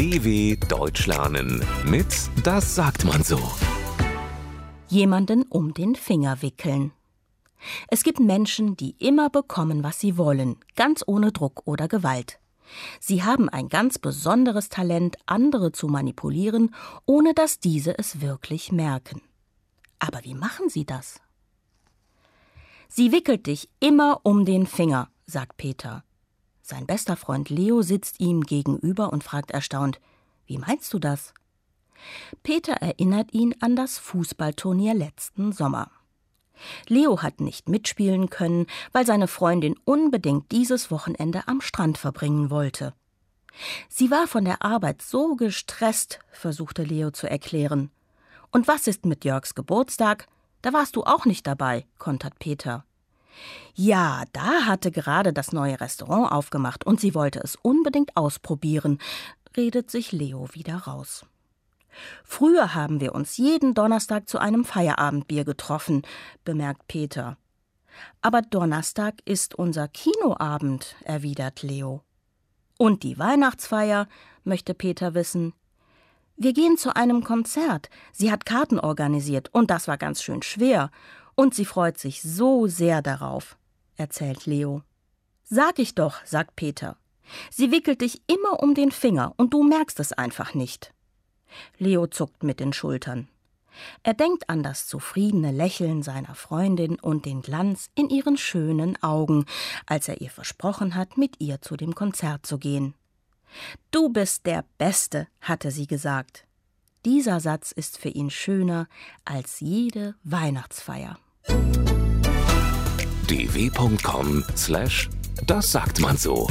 DW Deutsch lernen mit Das sagt man so. Jemanden um den Finger wickeln. Es gibt Menschen, die immer bekommen, was sie wollen, ganz ohne Druck oder Gewalt. Sie haben ein ganz besonderes Talent, andere zu manipulieren, ohne dass diese es wirklich merken. Aber wie machen sie das? Sie wickelt dich immer um den Finger, sagt Peter. Sein bester Freund Leo sitzt ihm gegenüber und fragt erstaunt: Wie meinst du das? Peter erinnert ihn an das Fußballturnier letzten Sommer. Leo hat nicht mitspielen können, weil seine Freundin unbedingt dieses Wochenende am Strand verbringen wollte. Sie war von der Arbeit so gestresst, versuchte Leo zu erklären. Und was ist mit Jörgs Geburtstag? Da warst du auch nicht dabei, kontert Peter. Ja, da hatte gerade das neue Restaurant aufgemacht und sie wollte es unbedingt ausprobieren, redet sich Leo wieder raus. Früher haben wir uns jeden Donnerstag zu einem Feierabendbier getroffen, bemerkt Peter. Aber Donnerstag ist unser Kinoabend, erwidert Leo. Und die Weihnachtsfeier, möchte Peter wissen. Wir gehen zu einem Konzert. Sie hat Karten organisiert und das war ganz schön schwer. Und sie freut sich so sehr darauf, erzählt Leo. Sag ich doch, sagt Peter. Sie wickelt dich immer um den Finger und du merkst es einfach nicht. Leo zuckt mit den Schultern. Er denkt an das zufriedene Lächeln seiner Freundin und den Glanz in ihren schönen Augen, als er ihr versprochen hat, mit ihr zu dem Konzert zu gehen. Du bist der Beste, hatte sie gesagt. Dieser Satz ist für ihn schöner als jede Weihnachtsfeier. dw.com/das sagt man so.